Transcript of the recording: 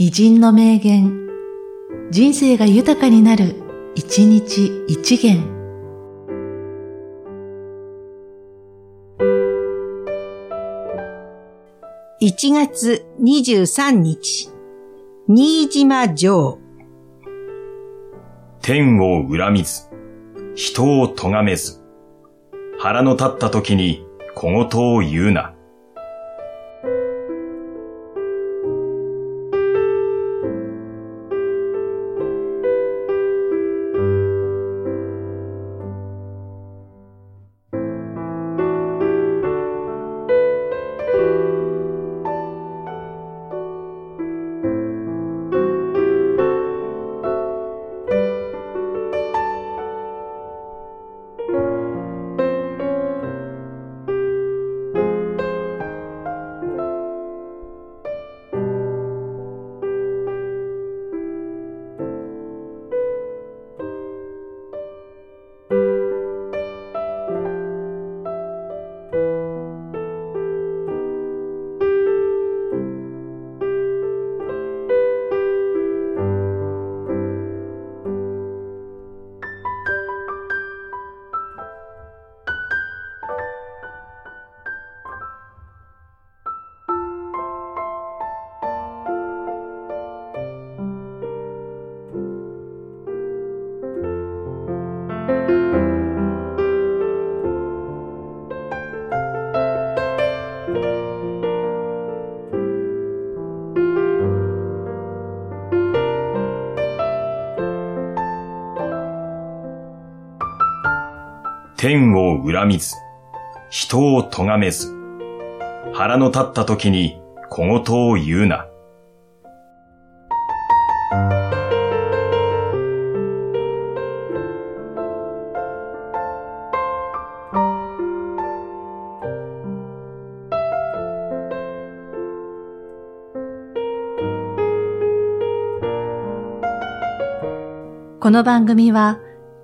偉人の名言、人生が豊かになる、一日一元。1月23日、新島城。天を恨みず、人を咎めず、腹の立った時に小言を言うな。天を恨みず、人を咎めず、腹の立った時に小言を言うな。この番組は、